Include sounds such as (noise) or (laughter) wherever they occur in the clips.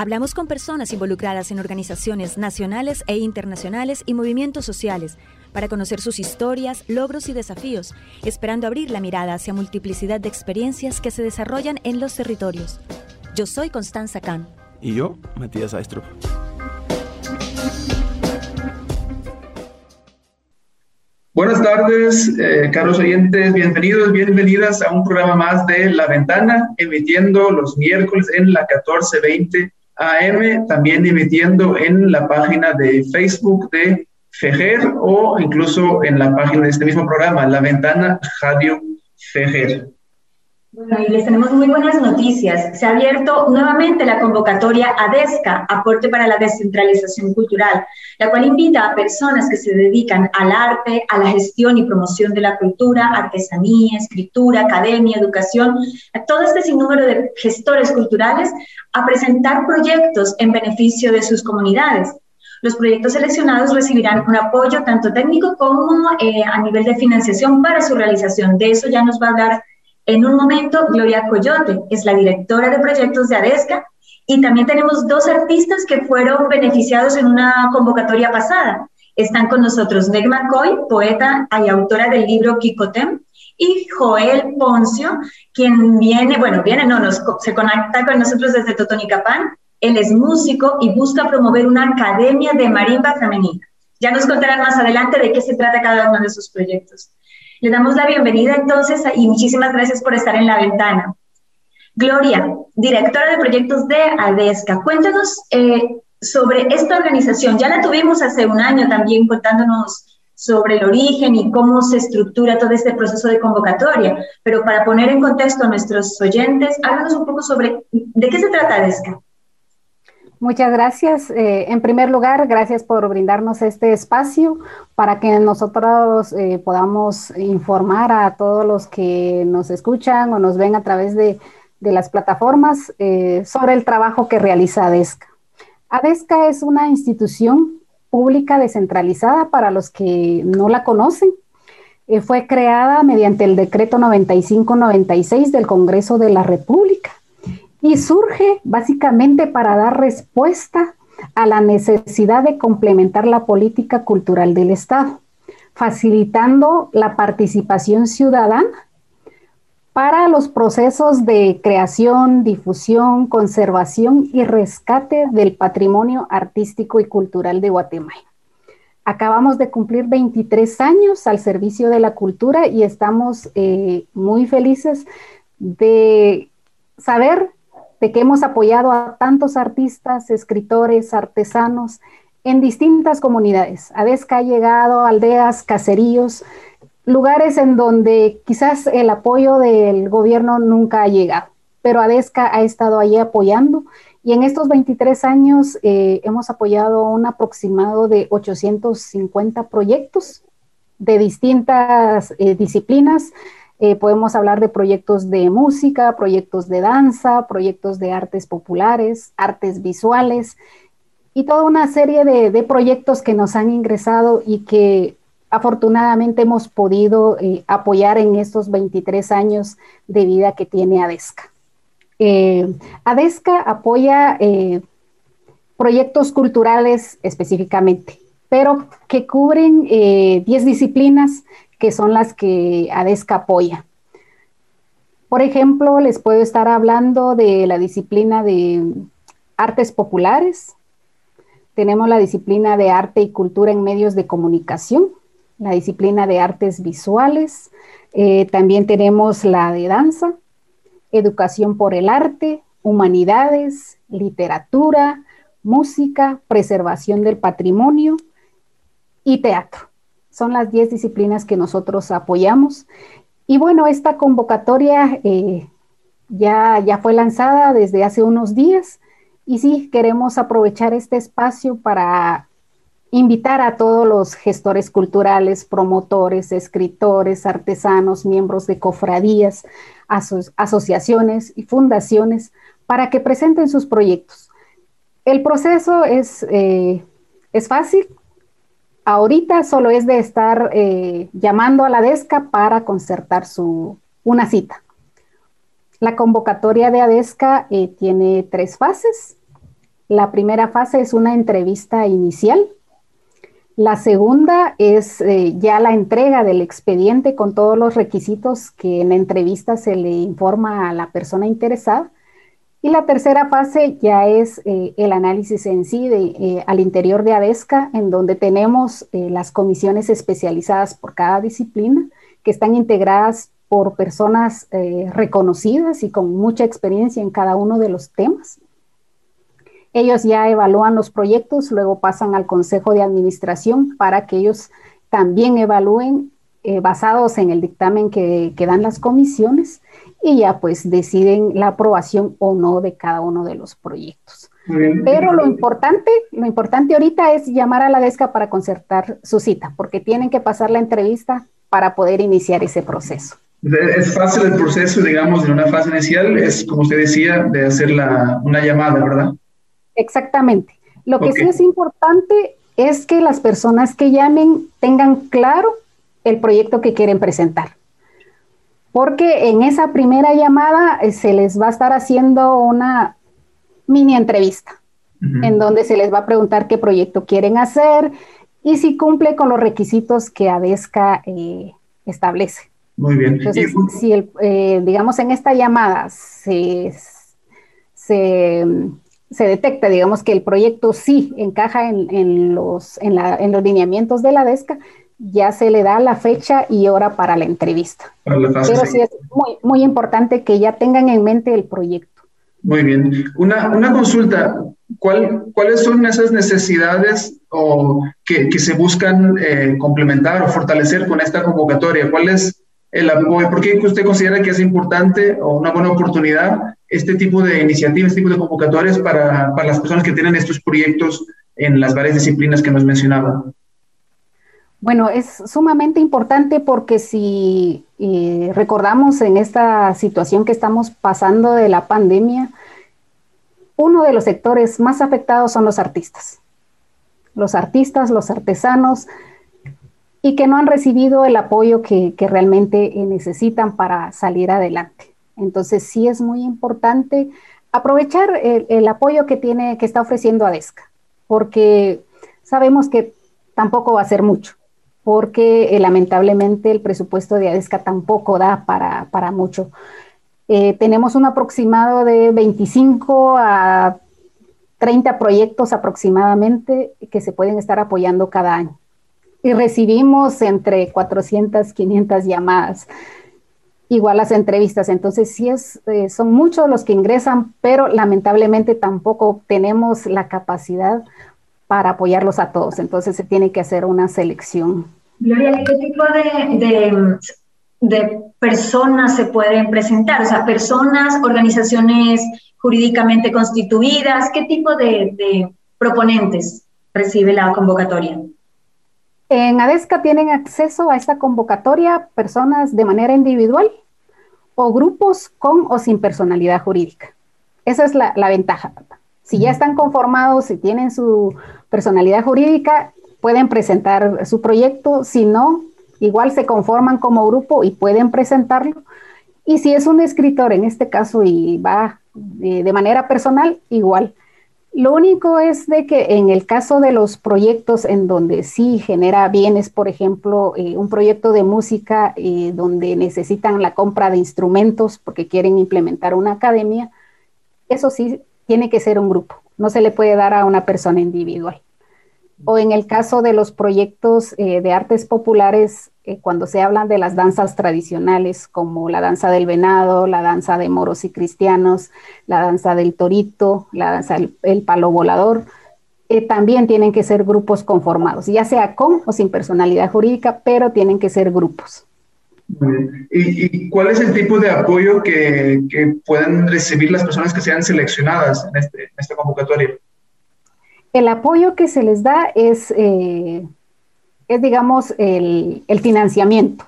Hablamos con personas involucradas en organizaciones nacionales e internacionales y movimientos sociales para conocer sus historias, logros y desafíos, esperando abrir la mirada hacia multiplicidad de experiencias que se desarrollan en los territorios. Yo soy Constanza Kahn. Y yo, Matías Aistrup. Buenas tardes, eh, caros oyentes, bienvenidos, bienvenidas a un programa más de La Ventana, emitiendo los miércoles en la 1420 AM, también emitiendo en la página de Facebook de Fejer o incluso en la página de este mismo programa, La Ventana Radio Fejer. Bueno, y les tenemos muy buenas noticias. Se ha abierto nuevamente la convocatoria ADESCA, Aporte para la Descentralización Cultural, la cual invita a personas que se dedican al arte, a la gestión y promoción de la cultura, artesanía, escritura, academia, educación, a todo este sinnúmero de gestores culturales a presentar proyectos en beneficio de sus comunidades. Los proyectos seleccionados recibirán un apoyo tanto técnico como eh, a nivel de financiación para su realización. De eso ya nos va a hablar en un momento Gloria Coyote, es la directora de proyectos de ADESCA. Y también tenemos dos artistas que fueron beneficiados en una convocatoria pasada. Están con nosotros Meg McCoy, poeta y autora del libro Kikotem, y Joel Poncio, quien viene, bueno, viene, no, nos, se conecta con nosotros desde Totonicapán, él es músico y busca promover una academia de marimba femenina. Ya nos contarán más adelante de qué se trata cada uno de sus proyectos. Le damos la bienvenida entonces y muchísimas gracias por estar en la ventana. Gloria, directora de proyectos de ADESCA, cuéntanos eh, sobre esta organización. Ya la tuvimos hace un año también contándonos sobre el origen y cómo se estructura todo este proceso de convocatoria, pero para poner en contexto a nuestros oyentes, háblanos un poco sobre de qué se trata ADESCA. Muchas gracias. Eh, en primer lugar, gracias por brindarnos este espacio para que nosotros eh, podamos informar a todos los que nos escuchan o nos ven a través de, las plataformas eh, sobre el trabajo que realiza ADESCA. ADESCA es una institución pública descentralizada para los que no la conocen. fue creada mediante el decreto 9596 del Congreso de la República y surge básicamente para dar respuesta a la necesidad de complementar la política cultural del Estado, facilitando la participación ciudadana para los procesos de creación, difusión, conservación y rescate del patrimonio artístico y cultural de Guatemala. Acabamos de cumplir 23 años al servicio de la cultura y estamos eh, muy felices de saber de que hemos apoyado a tantos artistas, escritores, artesanos en distintas comunidades. ADESCA ha llegado a aldeas, caseríos, lugares en donde quizás el apoyo del gobierno nunca ha llegado, pero ADESCA ha estado allí apoyando y en estos 23 años eh, hemos apoyado un aproximado de 850 proyectos de distintas eh, disciplinas, eh, podemos hablar de proyectos de música, proyectos de danza, proyectos de artes populares, artes visuales y toda una serie de, proyectos que nos han ingresado y que afortunadamente hemos podido eh, apoyar en estos 23 años de vida que tiene ADESCA. Eh, ADESCA apoya proyectos culturales específicamente, pero que cubren 10 disciplinas que son las que ADESCA apoya. Por ejemplo, les puedo estar hablando de la disciplina de artes populares. Tenemos la disciplina de arte y cultura en medios de comunicación, la disciplina de artes visuales. Eh, también tenemos la de danza, educación por el arte, humanidades, literatura, música, preservación del patrimonio y teatro. Son las 10 disciplinas que nosotros apoyamos. Y bueno, esta convocatoria eh, ya, ya fue lanzada desde hace unos días y sí, queremos aprovechar este espacio para invitar a todos los gestores culturales, promotores, escritores, artesanos, miembros de cofradías, asociaciones y fundaciones para que presenten sus proyectos. El proceso es, eh, es fácil. Ahorita solo es de estar eh, llamando a la DESCA para concertar su, una cita. La convocatoria de ADESCA eh, tiene tres fases. La primera fase es una entrevista inicial la segunda es eh, ya la entrega del expediente con todos los requisitos que en la entrevista se le informa a la persona interesada. Y la tercera fase ya es eh, el análisis en sí de, eh, al interior de ADESCA, en donde tenemos las comisiones especializadas por cada disciplina, que están integradas por personas reconocidas y con mucha experiencia en cada uno de los temas. Ellos ya evalúan los proyectos, luego pasan al Consejo de Administración para que ellos también evalúen eh, basados en el dictamen que, dan las comisiones y ya pues deciden la aprobación o no de cada uno de los proyectos. Pero lo importante, lo importante ahorita es llamar a la DESCA para concertar su cita, porque tienen que pasar la entrevista para poder iniciar ese proceso. Es fácil el proceso, digamos, en una fase inicial, es como usted decía, de hacer la, una llamada, ¿verdad? Exactamente. Lo que sí es importante es que las personas que llamen tengan claro el proyecto que quieren presentar. Porque en esa primera llamada eh, se les va a estar haciendo una mini entrevista, en donde se les va a preguntar qué proyecto quieren hacer y si cumple con los requisitos que ADESCA eh, establece. Muy bien. Entonces, si el, eh, digamos en esta llamada se, se se detecta, digamos, que el proyecto sí encaja en, los, en, los lineamientos de la DESCA, ya se le da la fecha y hora para la entrevista. Pero sí es muy, muy importante que ya tengan en mente el proyecto. Muy bien. Una, una consulta, ¿Cuál, ¿cuáles son esas necesidades o que, se buscan eh, complementar o fortalecer con esta convocatoria? ¿Cuál es el apoyo? ¿Por qué usted considera que es importante o una buena oportunidad este tipo de iniciativas, este tipo de convocatorias para, para, las personas que tienen estos proyectos en las varias disciplinas que nos mencionaba? Bueno, es sumamente importante porque si eh, recordamos en esta situación que estamos pasando de la pandemia, uno de los sectores más afectados son los artistas. Los artistas, los artesanos, y que no han recibido el apoyo que, realmente necesitan para salir adelante. Entonces sí es muy importante aprovechar el, apoyo que tiene, que está ofreciendo ADESCA, porque sabemos que tampoco va a ser mucho, porque eh, lamentablemente el presupuesto de ADESCA tampoco da para, para mucho. Eh, tenemos un aproximado de 25 a 30 proyectos aproximadamente que se pueden estar apoyando cada año. Y recibimos entre 400, 500 llamadas igual las entrevistas. Entonces, sí es, eh, son muchos los que ingresan, pero lamentablemente tampoco tenemos la capacidad para apoyarlos a todos. Entonces, se tiene que hacer una selección. Gloria, ¿qué tipo de, de, personas se pueden presentar? O sea, personas, organizaciones jurídicamente constituidas, ¿qué tipo de, de proponentes recibe la convocatoria? En ADESCA tienen acceso a esta convocatoria personas de manera individual o grupos con o sin personalidad jurídica. Esa es la, ventaja. Si ya están conformados, y tienen su personalidad jurídica, pueden presentar su proyecto. Si no, igual se conforman como grupo y pueden presentarlo. Y si es un escritor, en este caso, y va de manera personal, igual lo único es de que en el caso de los proyectos en donde sí genera bienes, por ejemplo, eh, un proyecto de música eh, donde necesitan la compra de instrumentos porque quieren implementar una academia, eso sí tiene que ser un grupo, no se le puede dar a una persona individual. O en el caso de los proyectos eh, de artes populares, cuando se hablan de las danzas tradicionales como la danza del venado, la danza de moros y cristianos, la danza del torito, la danza del palo volador, eh, también tienen que ser grupos conformados, ya sea con o sin personalidad jurídica, pero tienen que ser grupos. ¿Y, cuál es el tipo de apoyo que, que pueden recibir las personas que sean seleccionadas en, este, en esta convocatoria? El apoyo que se les da es, eh, es digamos, el, el, financiamiento.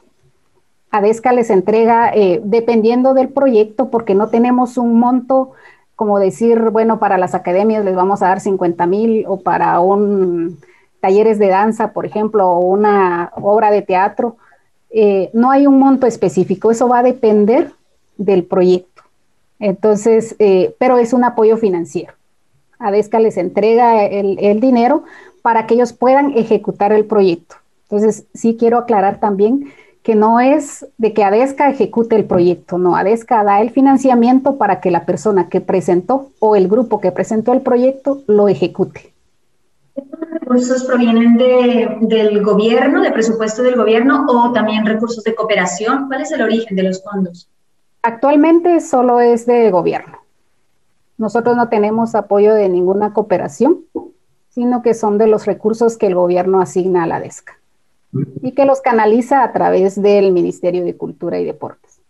ADESCA les entrega, eh, dependiendo del proyecto, porque no tenemos un monto como decir, bueno, para las academias les vamos a dar 50 mil o para un talleres de danza, por ejemplo, o una obra de teatro. Eh, no hay un monto específico, eso va a depender del proyecto. Entonces, eh, pero es un apoyo financiero. ADESCA les entrega el, el, dinero para que ellos puedan ejecutar el proyecto. Entonces, sí quiero aclarar también que no es de que ADESCA ejecute el proyecto, no, ADESCA da el financiamiento para que la persona que presentó o el grupo que presentó el proyecto lo ejecute. ¿Estos recursos provienen de, del gobierno, de presupuesto del gobierno o también recursos de cooperación? ¿Cuál es el origen de los fondos? Actualmente solo es de gobierno. Nosotros no tenemos apoyo de ninguna cooperación, sino que son de los recursos que el gobierno asigna a la DESCA y que los canaliza a través del Ministerio de Cultura y Deportes.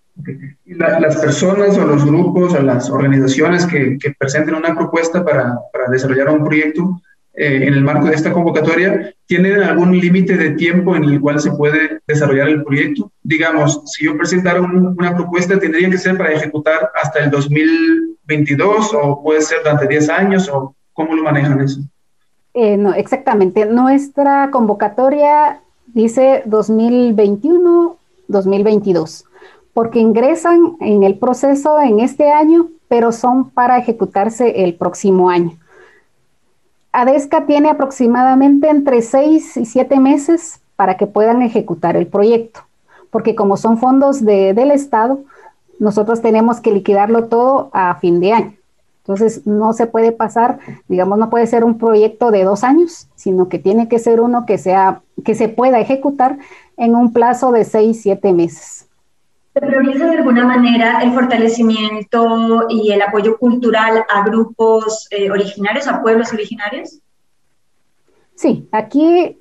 ¿Y las personas o los grupos o las organizaciones que, que presenten una propuesta para, para desarrollar un proyecto eh, en el marco de esta convocatoria, ¿tienen algún límite de tiempo en el cual se puede desarrollar el proyecto? Digamos, si yo presentara una propuesta, ¿tendría que ser para ejecutar hasta el 2022 o puede ser durante 10 años o cómo lo manejan eso? Eh, no, exactamente. Nuestra convocatoria dice 2021-2022, porque ingresan en el proceso en este año, pero son para ejecutarse el próximo año. ADESCA tiene aproximadamente entre seis y siete meses para que puedan ejecutar el proyecto, porque como son fondos de, del Estado, nosotros tenemos que liquidarlo todo a fin de año. Entonces, no se puede pasar, digamos, no puede ser un proyecto de dos años, sino que tiene que ser uno que, sea, que se pueda ejecutar en un plazo de seis, siete meses. ¿Se prioriza de alguna manera el fortalecimiento y el apoyo cultural a grupos eh, originarios, a pueblos originarios? Sí, aquí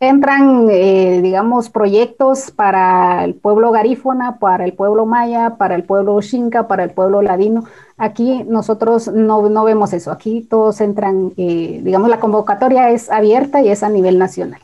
entran, eh, digamos, proyectos para el pueblo garífona, para el pueblo maya, para el pueblo xinca, para el pueblo ladino. Aquí nosotros no, no vemos eso. Aquí todos entran, eh, digamos, la convocatoria es abierta y es a nivel nacional.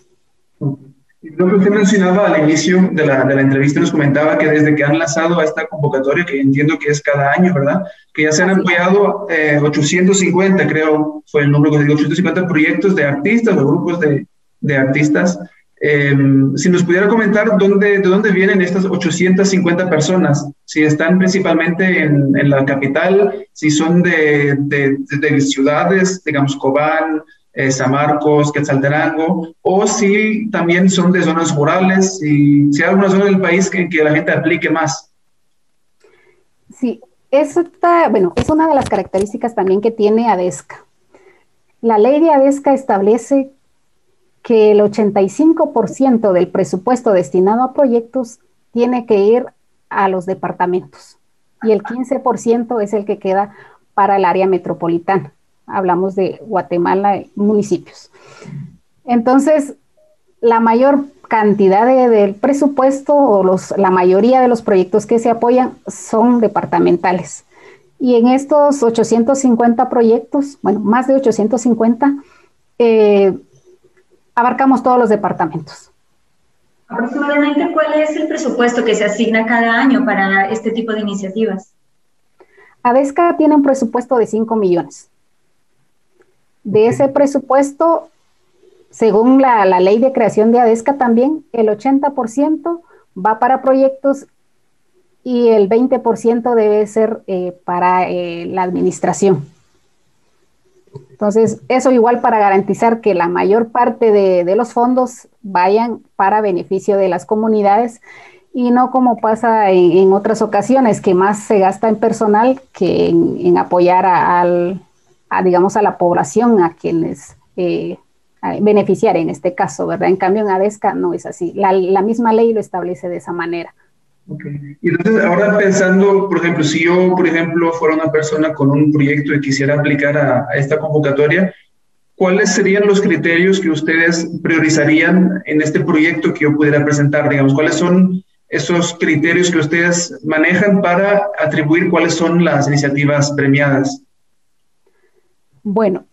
Lo que usted mencionaba al inicio de la, de la, entrevista nos comentaba que desde que han lanzado a esta convocatoria, que entiendo que es cada año, ¿verdad? Que ya se han apoyado eh, 850, creo, fue el número que digo, 850 proyectos de artistas o grupos de, de artistas. Eh, si nos pudiera comentar dónde, de dónde vienen estas 850 personas, si están principalmente en, en la capital, si son de, de, de ciudades, digamos, Cobán, eh, San Marcos, Quetzaltenango, o si también son de zonas rurales, si, si hay alguna zona del país en que la gente aplique más. Sí, esta, bueno, es una de las características también que tiene ADESCA. La ley de ADESCA establece que el 85% del presupuesto destinado a proyectos tiene que ir a los departamentos y el 15% es el que queda para el área metropolitana. Hablamos de Guatemala, municipios. Entonces, la mayor cantidad de, del presupuesto o los, la mayoría de los proyectos que se apoyan son departamentales. Y en estos 850 proyectos, bueno, más de 850, eh, abarcamos todos los departamentos. Aproximadamente, ¿cuál es el presupuesto que se asigna cada año para este tipo de iniciativas? ADESCA tiene un presupuesto de 5 millones. De ese presupuesto, según la, la, ley de creación de ADESCA también, el 80% va para proyectos y el 20% debe ser eh, para eh, la administración. Entonces, eso igual para garantizar que la mayor parte de, de, los fondos vayan para beneficio de las comunidades y no como pasa en, en otras ocasiones, que más se gasta en personal que en, en apoyar a, al, digamos, a la población, a quienes eh, beneficiar en este caso, ¿verdad? En cambio, en ADESCA no es así. La, la misma ley lo establece de esa manera. Okay. Y entonces, ahora pensando, por ejemplo, si yo, por ejemplo, fuera una persona con un proyecto y quisiera aplicar a, a, esta convocatoria, ¿cuáles serían los criterios que ustedes priorizarían en este proyecto que yo pudiera presentar? Digamos, ¿cuáles son esos criterios que ustedes manejan para atribuir cuáles son las iniciativas premiadas? Bueno,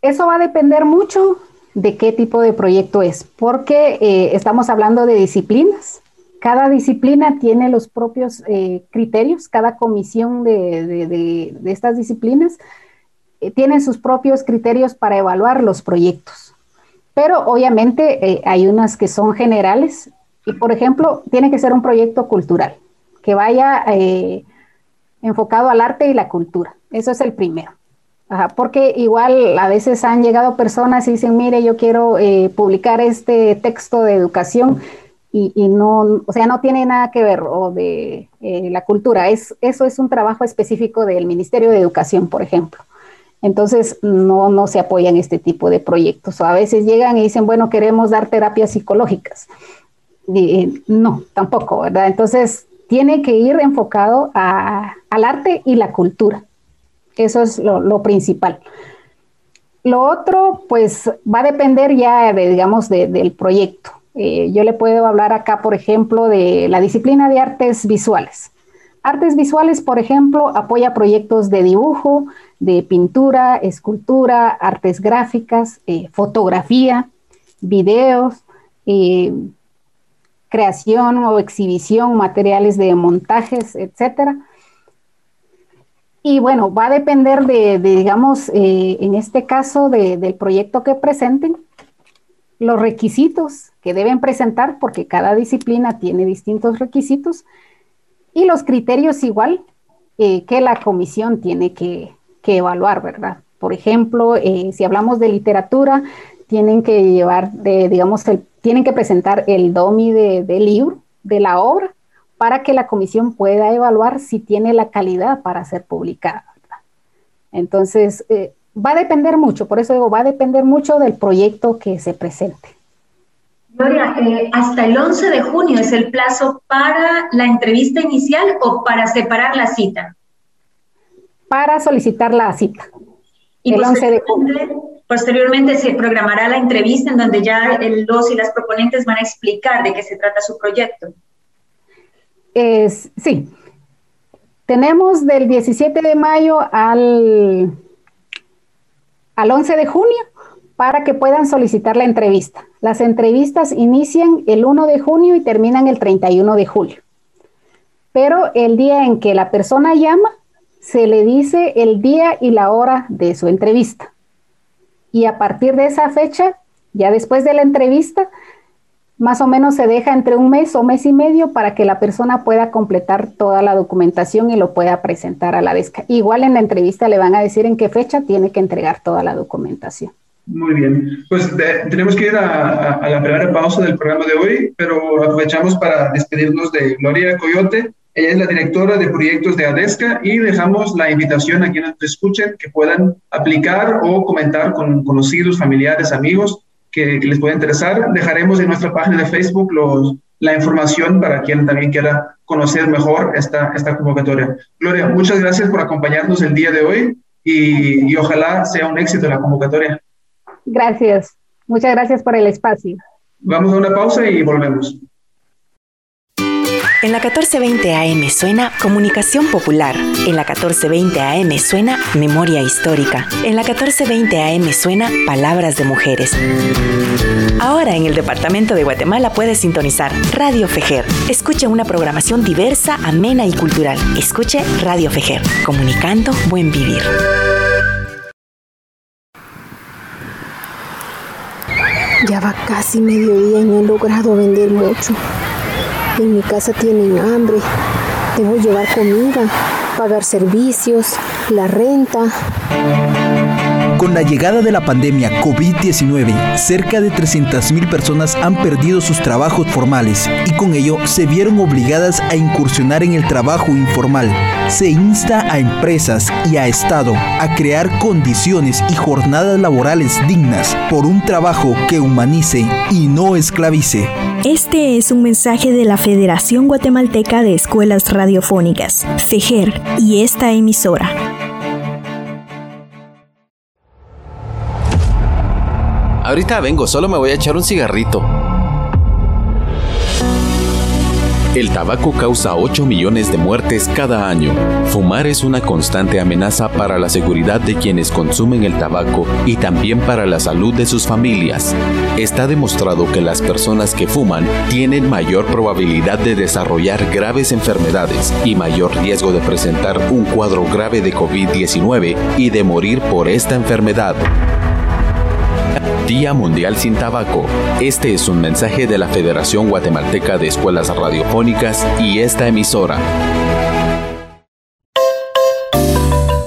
eso va a depender mucho de qué tipo de proyecto es, porque eh, estamos hablando de disciplinas. Cada disciplina tiene los propios eh, criterios, cada comisión de, estas disciplinas eh, tiene sus propios criterios para evaluar los proyectos. Pero obviamente hay unas que son generales y, por ejemplo, tiene que ser un proyecto cultural, que vaya enfocado al arte y la cultura. Eso es el primero porque igual a veces han llegado personas y dicen, mire, yo quiero eh, publicar este texto de educación y, no, o sea, no tiene nada que ver o de eh, la cultura. Es, eso es un trabajo específico del Ministerio de Educación, por ejemplo. Entonces, no, no se apoyan este tipo de proyectos. O a veces llegan y dicen, bueno, queremos dar terapias psicológicas. Y, no, tampoco, ¿verdad? Entonces, tiene que ir enfocado al arte y la cultura. Eso es lo, principal. Lo otro, pues va a depender ya, de, digamos, del proyecto. Eh, yo le puedo hablar acá, por ejemplo, de la disciplina de artes visuales. Artes visuales, por ejemplo, apoya proyectos de dibujo, de pintura, escultura, artes gráficas, eh, fotografía, videos, eh, creación o exhibición, materiales de montajes, etcétera. Y bueno, va a depender de, digamos, eh, en este caso, del proyecto que presenten, los requisitos que deben presentar, porque cada disciplina tiene distintos requisitos, y los criterios igual eh, que la comisión tiene que, evaluar, ¿verdad? Por ejemplo, eh, si hablamos de literatura, tienen que llevar, de, digamos, tienen que presentar el DOMI del libro, de la obra, para que la comisión pueda evaluar si tiene la calidad para ser publicada. Entonces, eh, va a depender mucho, por eso digo, va a depender mucho del proyecto que se presente. Gloria, eh, hasta el 11 de junio es el plazo para la entrevista inicial o para separar la cita. Para solicitar la cita. Y el 11 de junio. Posteriormente se programará la entrevista en donde ya el, los y las proponentes van a explicar de qué se trata su proyecto. Es, sí, tenemos del 17 de mayo al, al 11 de junio para que puedan solicitar la entrevista. Las entrevistas inician el 1 de junio y terminan el 31 de julio. Pero el día en que la persona llama, se le dice el día y la hora de su entrevista. Y a partir de esa fecha, ya después de la entrevista, más o menos se deja entre un mes o mes y medio para que la persona pueda completar toda la documentación y lo pueda presentar a la DESCA. Igual en la entrevista le van a decir en qué fecha tiene que entregar toda la documentación. Muy bien, pues tenemos que ir a, la primera pausa del programa de hoy, pero aprovechamos para despedirnos de Gloria Coyote. Ella es la directora de proyectos de ADESCA y dejamos la invitación a quienes nos escuchen que puedan aplicar o comentar con conocidos, familiares, amigos que, les pueda interesar. Dejaremos en nuestra página de Facebook los, la información para quien también quiera conocer mejor esta, esta convocatoria. Gloria, muchas gracias por acompañarnos el día de hoy y, y ojalá sea un éxito la convocatoria. Gracias. Muchas gracias por el espacio. Vamos a una pausa y volvemos. En la 1420 AM suena Comunicación Popular. En la 1420 AM suena Memoria Histórica. En la 1420 AM suena Palabras de Mujeres. Ahora en el Departamento de Guatemala puedes sintonizar Radio Fejer. Escuche una programación diversa, amena y cultural. Escuche Radio Fejer, comunicando buen vivir. Ya va casi mediodía y no he logrado vender mucho. En mi casa tienen hambre. Debo llevar comida, pagar servicios, la renta. Con la llegada de la pandemia COVID-19, cerca de 300.000 personas han perdido sus trabajos formales y con ello se vieron obligadas a incursionar en el trabajo informal. Se insta a empresas y a Estado a crear condiciones y jornadas laborales dignas por un trabajo que humanice y no esclavice. Este es un mensaje de la Federación Guatemalteca de Escuelas Radiofónicas, FEGER, y esta emisora. Ahorita vengo, solo me voy a echar un cigarrito. El tabaco causa 8 millones de muertes cada año. Fumar es una constante amenaza para la seguridad de quienes consumen el tabaco y también para la salud de sus familias. Está demostrado que las personas que fuman tienen mayor probabilidad de desarrollar graves enfermedades y mayor riesgo de presentar un cuadro grave de COVID-19 y de morir por esta enfermedad. Día Mundial sin Tabaco. Este es un mensaje de la Federación Guatemalteca de Escuelas Radiofónicas y esta emisora.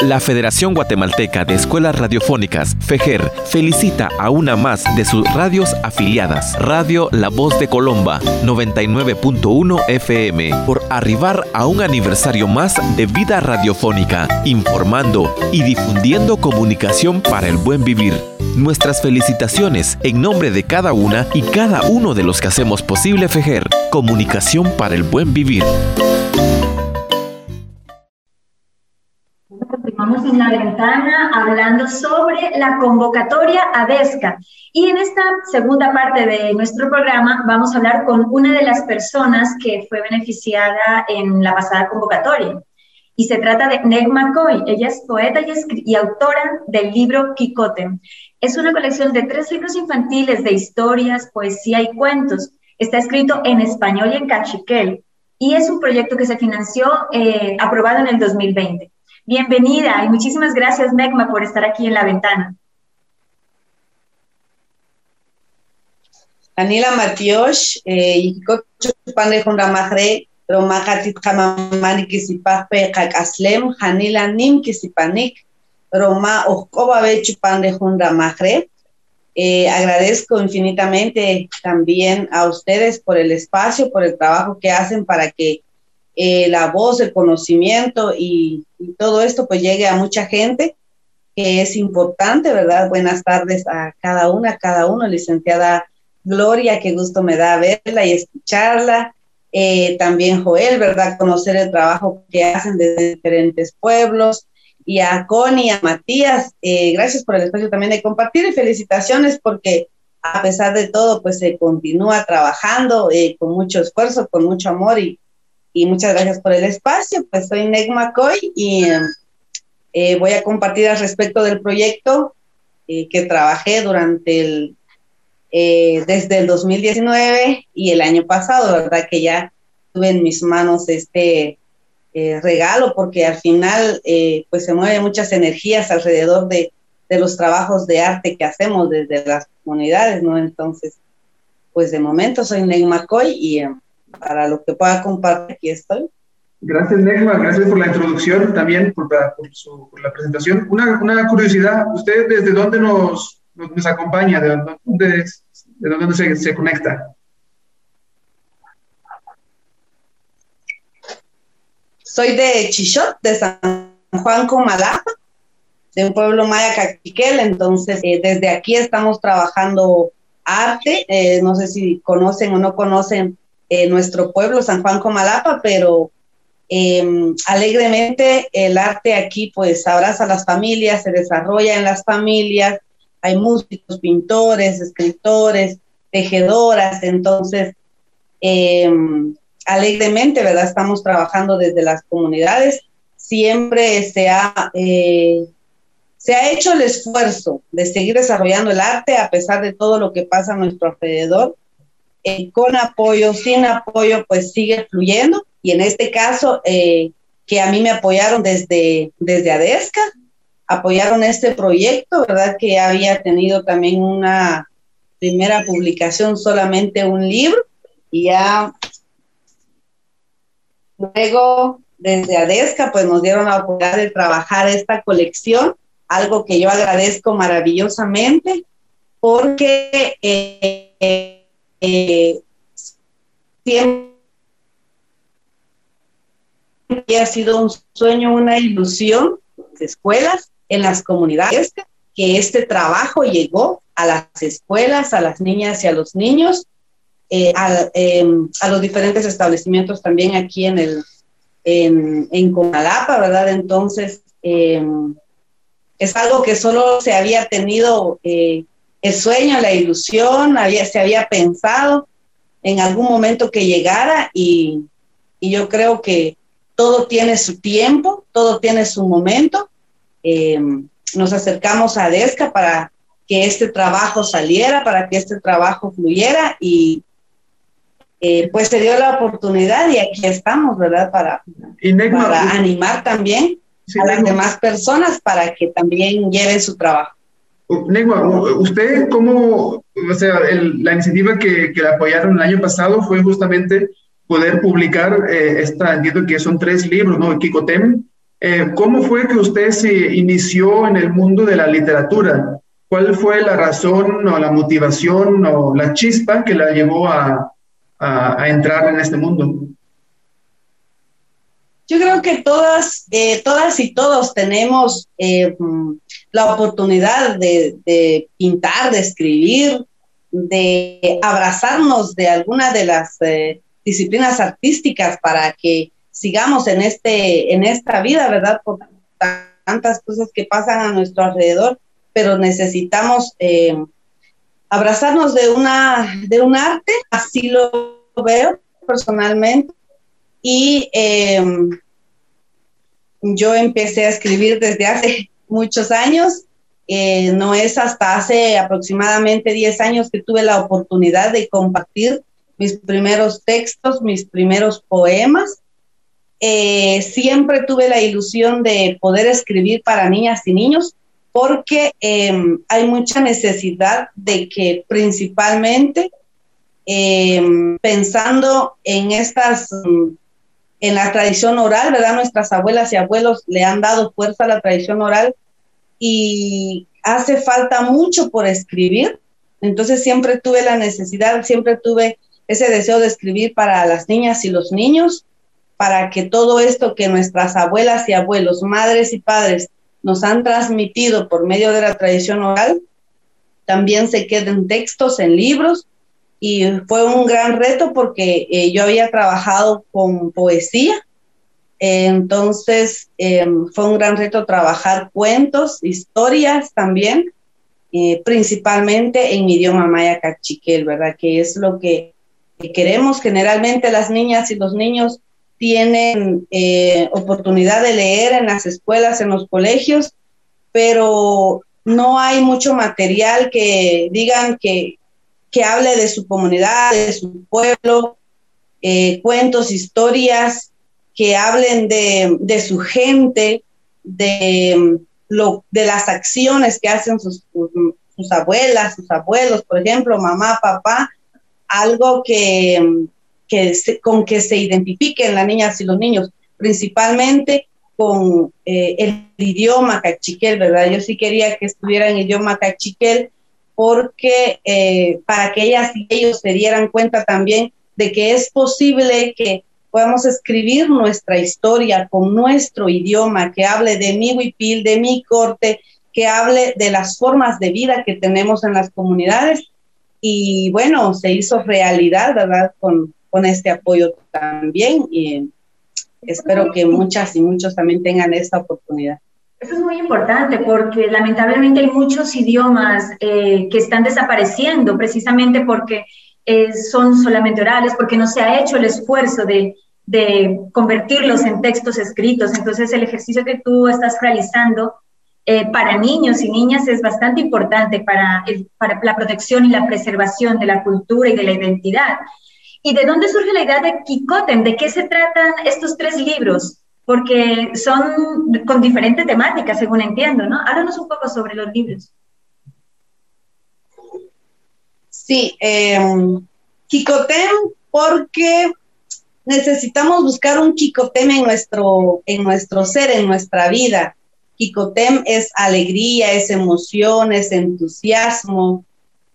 La Federación Guatemalteca de Escuelas Radiofónicas, FEGER, felicita a una más de sus radios afiliadas, Radio La Voz de Colomba, 99.1 FM, por arribar a un aniversario más de vida radiofónica, informando y difundiendo comunicación para el buen vivir. Nuestras felicitaciones en nombre de cada una y cada uno de los que hacemos posible FEGER, comunicación para el buen vivir. Continuamos en la ventana hablando sobre la convocatoria ADESCA. Y en esta segunda parte de nuestro programa vamos a hablar con una de las personas que fue beneficiada en la pasada convocatoria. Y se trata de Neg McCoy. Ella es poeta y, y autora del libro Quicote. Es una colección de tres libros infantiles de historias, poesía y cuentos. Está escrito en español y en cachiquel. Y es un proyecto que se financió, eh, aprobado en el 2020. Bienvenida y muchísimas gracias, Megma, por estar aquí en la ventana. Anila Matiosh, Yikocho Pane Majre, Romajatit Hamamani Kisipaspe Kakaslem, Hanila Nim Kisipanik, Roma Oskoba Bechu Pane Majre. Eh, agradezco infinitamente también a ustedes por el espacio, por el trabajo que hacen para que eh, la voz, el conocimiento y, todo esto pues llegue a mucha gente, que es importante, ¿verdad? Buenas tardes a cada una, a cada uno, licenciada Gloria, qué gusto me da verla y escucharla. Eh, también Joel, ¿verdad? Conocer el trabajo que hacen desde diferentes pueblos. Y a Connie, a Matías, eh, gracias por el espacio también de compartir y felicitaciones porque a pesar de todo, pues se continúa trabajando con mucho esfuerzo, con mucho amor y, y muchas gracias por el espacio. Pues soy Neg McCoy y eh, voy a compartir al respecto del proyecto eh, que trabajé durante el, eh, desde el 2019 y el año pasado, ¿verdad? Que ya tuve en mis manos este regalo porque al final pues se mueven muchas energías alrededor de, de los trabajos de arte que hacemos desde las comunidades, ¿no? Entonces, pues de momento soy Neg McCoy y para lo que pueda compartir, aquí estoy. Gracias, Negma, gracias por la introducción, también por la, por su, por la presentación. Una, una, curiosidad, ¿usted desde dónde nos, nos, acompaña? ¿De dónde, de dónde se, se, conecta? Soy de Chichot, de San Juan Comalapa, de un pueblo maya caquiquel, entonces eh, desde aquí estamos trabajando arte, eh, no sé si conocen o no conocen eh, nuestro pueblo, San Juan Comalapa, pero em, alegremente el arte aquí pues abraza a las familias, se desarrolla en las familias, hay músicos, pintores, escritores, tejedoras, entonces em, alegremente, ¿verdad? Estamos trabajando desde las comunidades, siempre se ha, eh, se ha hecho el esfuerzo de seguir desarrollando el arte a pesar de todo lo que pasa a nuestro alrededor eh, con apoyo, sin apoyo, pues sigue fluyendo. Y en este caso, eh, que a mí me apoyaron desde, desde ADESCA, apoyaron este proyecto, ¿verdad? Que había tenido también una primera publicación, solamente un libro, y ya luego desde ADESCA, pues nos dieron la oportunidad de trabajar esta colección, algo que yo agradezco maravillosamente, porque eh, eh, siempre ha sido un sueño, una ilusión de escuelas en las comunidades, que este trabajo llegó a las escuelas, a las niñas y a los niños, eh, em, a, los diferentes establecimientos también aquí en el en, en Conalapa, ¿verdad? Entonces, em, es algo que solo se había tenido eh, el sueño, la ilusión, había, se había pensado en algún momento que llegara y, y yo creo que todo tiene su tiempo, todo tiene su momento. Eh, nos acercamos a DESCA para que este trabajo saliera, para que este trabajo fluyera y eh, pues se dio la oportunidad y aquí estamos, ¿verdad? Para, para animar también a las demás personas para que también lleven su trabajo. Negua, usted cómo, o sea, la iniciativa que, que apoyaron el año pasado fue justamente poder publicar eh, esta, entiendo que son tres libros, ¿no? Kikotem. Eh, ¿Cómo fue que usted se inició en el mundo de la literatura? ¿Cuál fue la razón o la motivación o la chispa que la llevó a, a, entrar en este mundo? Yo creo que todas, eh, todas y todos tenemos eh, la oportunidad de, pintar, de escribir, de abrazarnos de alguna de las eh, disciplinas artísticas para que sigamos en, este, en esta vida, ¿verdad? Por tantas cosas que pasan a nuestro alrededor, pero necesitamos abrazarnos de, una, de un arte, así lo veo personalmente. Y em, yo empecé a escribir desde hace muchos años. Eh, no es hasta hace aproximadamente 10 años que tuve la oportunidad de compartir mis primeros textos, mis primeros poemas. Eh, siempre tuve la ilusión de poder escribir para niñas y niños porque em, hay mucha necesidad de que principalmente em, pensando en estas, en la tradición oral, ¿verdad? Nuestras abuelas y abuelos le han dado fuerza a la tradición oral y hace falta mucho por escribir. Entonces siempre tuve la necesidad, siempre tuve ese deseo de escribir para las niñas y los niños, para que todo esto que nuestras abuelas y abuelos, madres y padres nos han transmitido por medio de la tradición oral, también se queden textos en libros y fue un gran reto porque eh, yo había trabajado con poesía, entonces em, fue un gran reto trabajar cuentos, historias también, principalmente en idioma maya cachiquel, ¿verdad? Que es lo que queremos generalmente las niñas y los niños tienen eh, oportunidad de leer en las escuelas, en los colegios, pero no hay mucho material que digan que, que hable de su comunidad, de su pueblo, eh, cuentos, historias, que hablen de, de su gente, de, lo, de las acciones que hacen sus, sus abuelas, sus abuelos, por ejemplo, mamá, papá, algo que, que con que se identifiquen las niñas y los niños, principalmente con eh, el idioma cachiquel, ¿verdad? Yo sí quería que estuviera en idioma cachiquel porque eh, para que ellas y ellos se dieran cuenta también de que es posible que podamos escribir nuestra historia con nuestro idioma, que hable de mi huipil, de mi corte, que hable de las formas de vida que tenemos en las comunidades. Y bueno, se hizo realidad, ¿verdad? Con, con este apoyo también y espero que muchas y muchos también tengan esta oportunidad. Eso es muy importante porque lamentablemente hay muchos idiomas eh, que están desapareciendo precisamente porque eh, son solamente orales, porque no se ha hecho el esfuerzo de, de, convertirlos en textos escritos. Entonces el ejercicio que tú estás realizando eh, para niños y niñas es bastante importante para, la protección y la preservación de la cultura y de la identidad. ¿Y de dónde surge la idea de Kikotem? ¿De qué se tratan estos tres libros? Porque son con diferentes temáticas, según entiendo, ¿no? Háblanos un poco sobre los libros. Sí, eh, porque necesitamos buscar un Kikotem en nuestro, en nuestro ser, en nuestra vida. Kikotem es alegría, es emoción, es entusiasmo,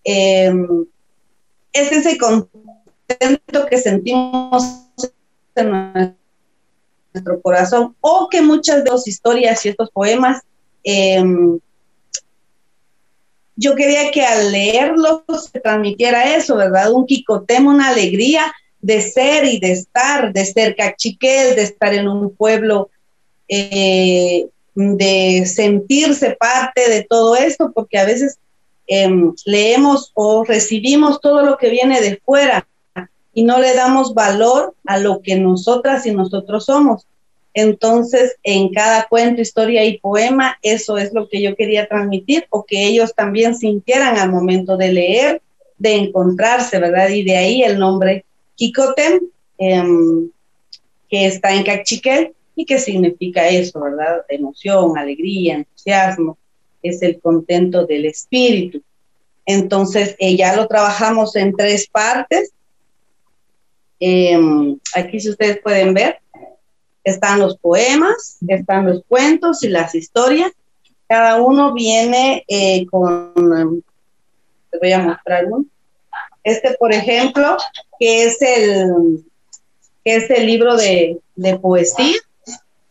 eh, es ese que sentimos en nuestro corazón o que muchas de las historias y estos poemas em, yo quería que al leerlos se transmitiera eso, ¿verdad? Un quicotemo, una alegría de ser y de estar, de ser cachiquel, de estar en un pueblo, eh, de sentirse parte de todo esto, porque a veces em, leemos o recibimos todo lo que viene de fuera y no le damos valor a lo que nosotras y nosotros somos. Entonces, en cada cuento, historia y poema, eso es lo que yo quería transmitir o que ellos también sintieran al momento de leer, de encontrarse, ¿verdad? Y de ahí el nombre Kikotem, em, que está en Cachiquel y que significa eso, ¿verdad? Emoción, alegría, entusiasmo, es el contento del espíritu. Entonces, eh, ya lo trabajamos en tres partes. Em, aquí, si ustedes pueden ver, están los poemas, están los cuentos y las historias. Cada uno viene eh, con, te voy a mostrar uno. Este, por ejemplo, que es el, que es el libro de, de poesía.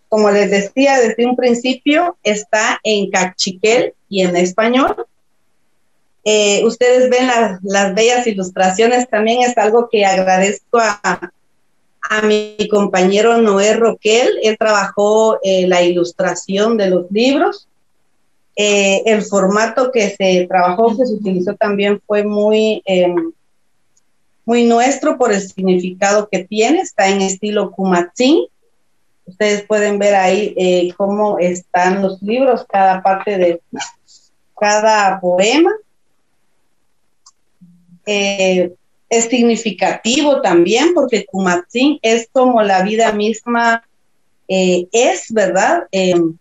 Como les decía desde un principio, está en cachiquel y en español. Eh, ustedes ven las bellas ilustraciones, también es algo que agradezco a, a mi compañero Noé Roquel. Él trabajó eh, la ilustración de los libros. Eh, el formato que se trabajó, que se utilizó también fue muy, em, muy nuestro por el significado que tiene. Está en estilo Kumatzin. Ustedes pueden ver ahí eh, cómo están los libros, cada parte de cada poema. Eh, es significativo también porque Kumatzin es como la vida misma eh, es, ¿verdad?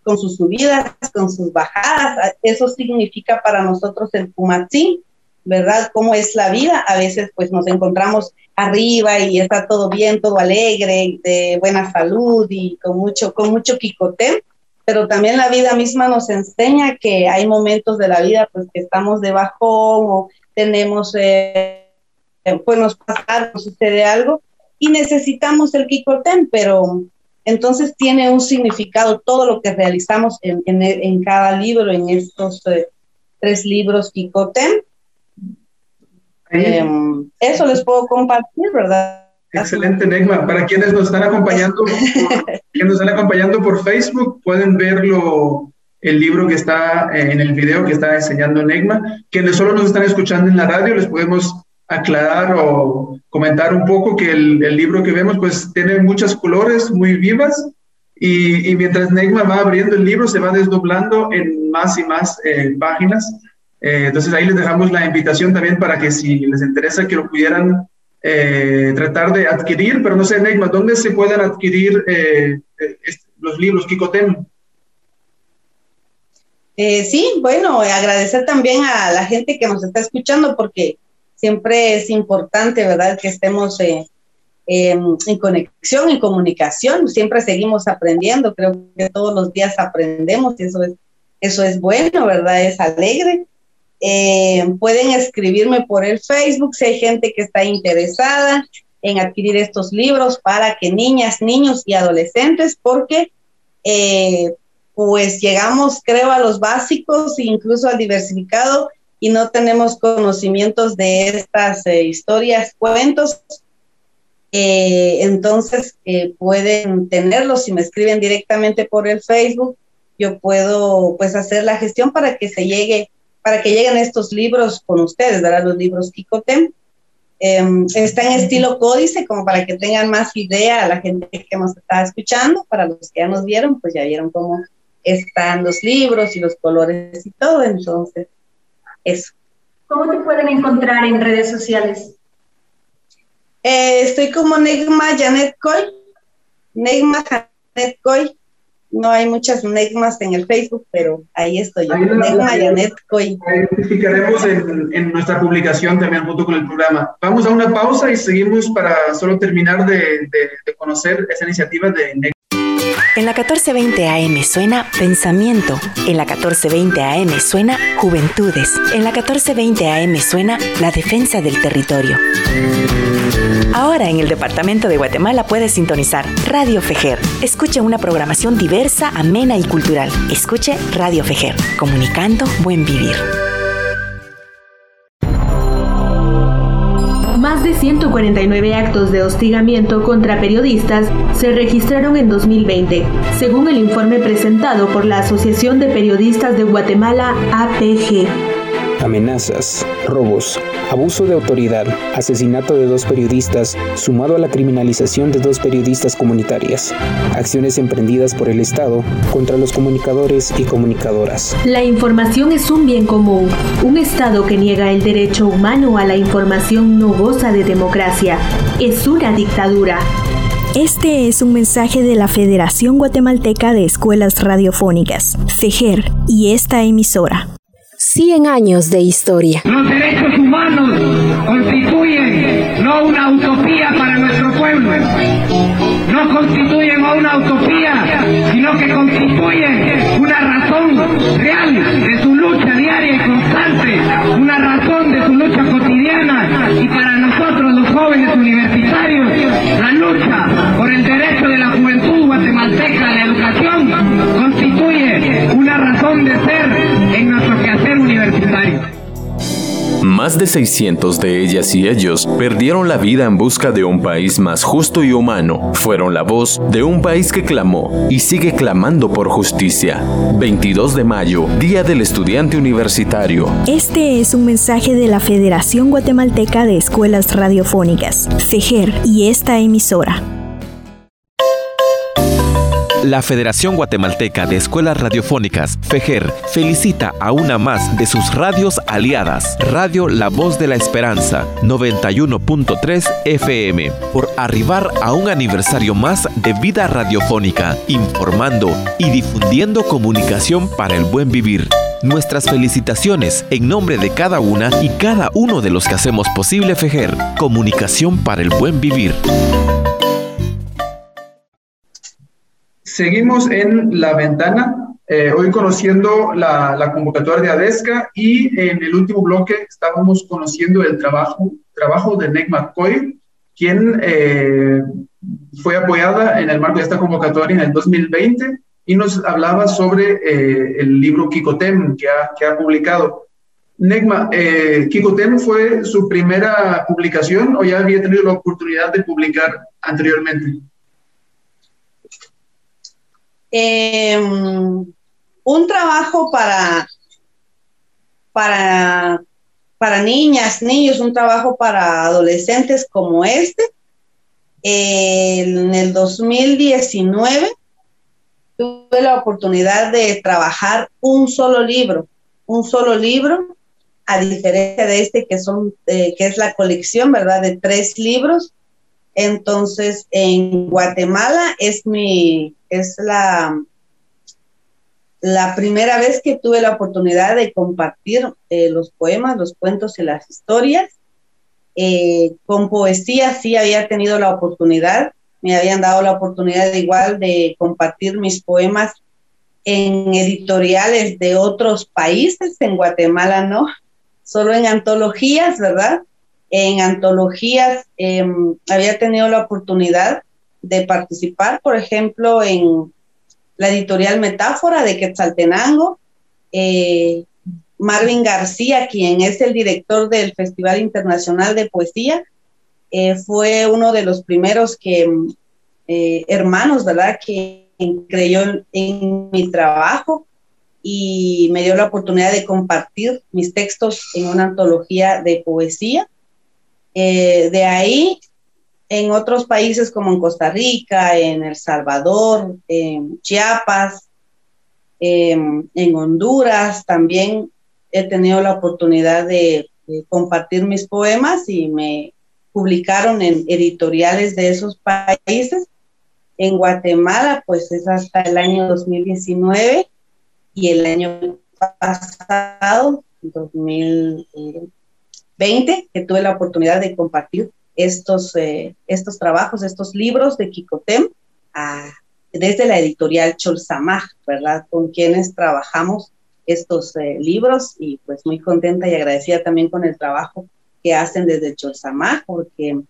Con sus subidas, con sus bajadas, eso significa para nosotros el Kumatzin, ¿verdad? Cómo es la vida, a veces pues nos encontramos arriba y está todo bien, todo alegre, de buena salud y con mucho, con mucho quicote, pero también la vida misma nos enseña que hay momentos de la vida pues que estamos de bajón o tenemos... Eh, pues nos pasa, nos sucede algo y necesitamos el Kikoten, pero entonces tiene un significado todo lo que realizamos en, en, cada libro, en estos eh, tres libros Kikoten. Em, eso les puedo compartir, ¿verdad? Excelente, Negma. Para quienes nos están acompañando, (laughs) quienes nos están acompañando por Facebook, pueden verlo el libro que está eh, en el video que está enseñando Negma. Quienes solo nos están escuchando en la radio, les podemos aclarar o comentar un poco que el, el, libro que vemos pues tiene muchos colores muy vivas y, y, mientras Negma va abriendo el libro se va desdoblando en más y más eh, páginas. Eh, entonces ahí les dejamos la invitación también para que si les interesa que lo pudieran eh, tratar de adquirir, pero no sé, Negma, ¿dónde se pueden adquirir los libros Kikoten? sí, bueno, agradecer también a la gente que nos está escuchando porque siempre es importante, ¿verdad?, que estemos eh, en conexión, en comunicación, siempre seguimos aprendiendo, creo que todos los días aprendemos y eso es, eso es bueno, ¿verdad?, es alegre. Eh, pueden escribirme por el Facebook si hay gente que está interesada en adquirir estos libros para que niñas, niños y adolescentes, porque eh, pues llegamos, creo, a los básicos e incluso al diversificado y no tenemos conocimientos de estas eh, historias, cuentos, entonces pueden tenerlos si me escriben directamente por el Facebook. Yo puedo pues hacer la gestión para que se llegue, para que lleguen estos libros con ustedes, ¿verdad? Los libros Kikotem. Em, está en estilo códice, como para que tengan más idea a la gente que nos está escuchando. Para los que ya nos vieron, pues ya vieron cómo están los libros y los colores y todo. Entonces, eso. ¿Cómo te pueden encontrar en redes sociales? Eh, estoy como Negma Janet Coy. Negma Janet Coy. No hay muchas Negmas en el Facebook, pero ahí estoy. Negma Janet Coy. Identificaremos en, en, nuestra publicación también junto con el programa. Vamos a una pausa y seguimos para solo terminar de, de, de conocer esa iniciativa de Negma. En la 1420 AM suena Pensamiento. En la 1420 AM suena Juventudes. En la 1420 AM suena La Defensa del Territorio. Ahora en el Departamento de Guatemala puedes sintonizar Radio Fejer. Escuche una programación diversa, amena y cultural. Escuche Radio Fejer, comunicando buen vivir. Más de 149 actos de hostigamiento contra periodistas se registraron en 2020, según el informe presentado por la Asociación de Periodistas de Guatemala, APG. Amenazas, robos, abuso de autoridad, asesinato de dos periodistas, sumado a la criminalización de dos periodistas comunitarias, acciones emprendidas por el Estado contra los comunicadores y comunicadoras. La información es un bien común. Un Estado que niega el derecho humano a la información no goza de democracia. Es una dictadura. Este es un mensaje de la Federación Guatemalteca de Escuelas Radiofónicas, FEGER, y esta emisora. 100 años de historia. Los derechos humanos constituyen no una utopía para nuestro pueblo, no constituyen una utopía, sino que constituyen una razón real de su lucha diaria y constante, una razón de su lucha cotidiana. Y para nosotros los jóvenes universitarios, la lucha por el derecho de la juventud guatemalteca a la educación constituye una razón de ser en nuestro Más de 600 de ellas y ellos perdieron la vida en busca de un país más justo y humano. Fueron la voz de un país que clamó y sigue clamando por justicia. 22 de mayo, Día del Estudiante Universitario. Este es un mensaje de la Federación Guatemalteca de Escuelas Radiofónicas, FEGER, y esta emisora. La Federación Guatemalteca de Escuelas Radiofónicas, FEGER, felicita a una más de sus radios aliadas, Radio La Voz de la Esperanza, 91.3 FM, por arribar a un aniversario más de vida radiofónica, informando y difundiendo comunicación para el buen vivir. Nuestras felicitaciones en nombre de cada una y cada uno de los que hacemos posible FEGER, comunicación para el buen vivir. Seguimos en la ventana, eh, hoy conociendo la, la, convocatoria de ADESCA y en el último bloque estábamos conociendo el trabajo, trabajo de Negma Coy, quien eh, fue apoyada en el marco de esta convocatoria en el 2020 y nos hablaba sobre eh, el libro Kikotem que ha, que ha publicado. Negma, eh, Kikotem fue su primera publicación o ya había tenido la oportunidad de publicar anteriormente? Eh, un trabajo para, para, para niñas, niños, un trabajo para adolescentes como este. En el 2019 tuve la oportunidad de trabajar un solo libro, un solo libro, a diferencia de este que son, eh, que es la colección, ¿verdad? De tres libros. Entonces, en Guatemala es mi, es la, la primera vez que tuve la oportunidad de compartir eh, los poemas, los cuentos y las historias. Eh, con poesía sí había tenido la oportunidad, me habían dado la oportunidad igual de compartir mis poemas en editoriales de otros países, en Guatemala no, solo en antologías, ¿verdad? En antologías eh, había tenido la oportunidad de participar, por ejemplo, en la editorial Metáfora de Quetzaltenango. Eh, Marvin García, quien es el director del Festival Internacional de Poesía, eh, fue uno de los primeros que, eh, hermanos, ¿verdad?, que creyó en, en, mi trabajo y me dio la oportunidad de compartir mis textos en una antología de poesía. De ahí en otros países como en Costa Rica, en El Salvador, en Chiapas, en, en Honduras, también he tenido la oportunidad de, compartir mis poemas y me publicaron en editoriales de esos países. En Guatemala, pues es hasta el año 2019 y el año pasado, 2020, que tuve la oportunidad de compartir estos, eh, estos trabajos, estos libros de Kikotem a, desde la editorial Cholsamaj, ¿verdad? Con quienes trabajamos estos eh, libros y pues muy contenta y agradecida también con el trabajo que hacen desde Cholsamaj porque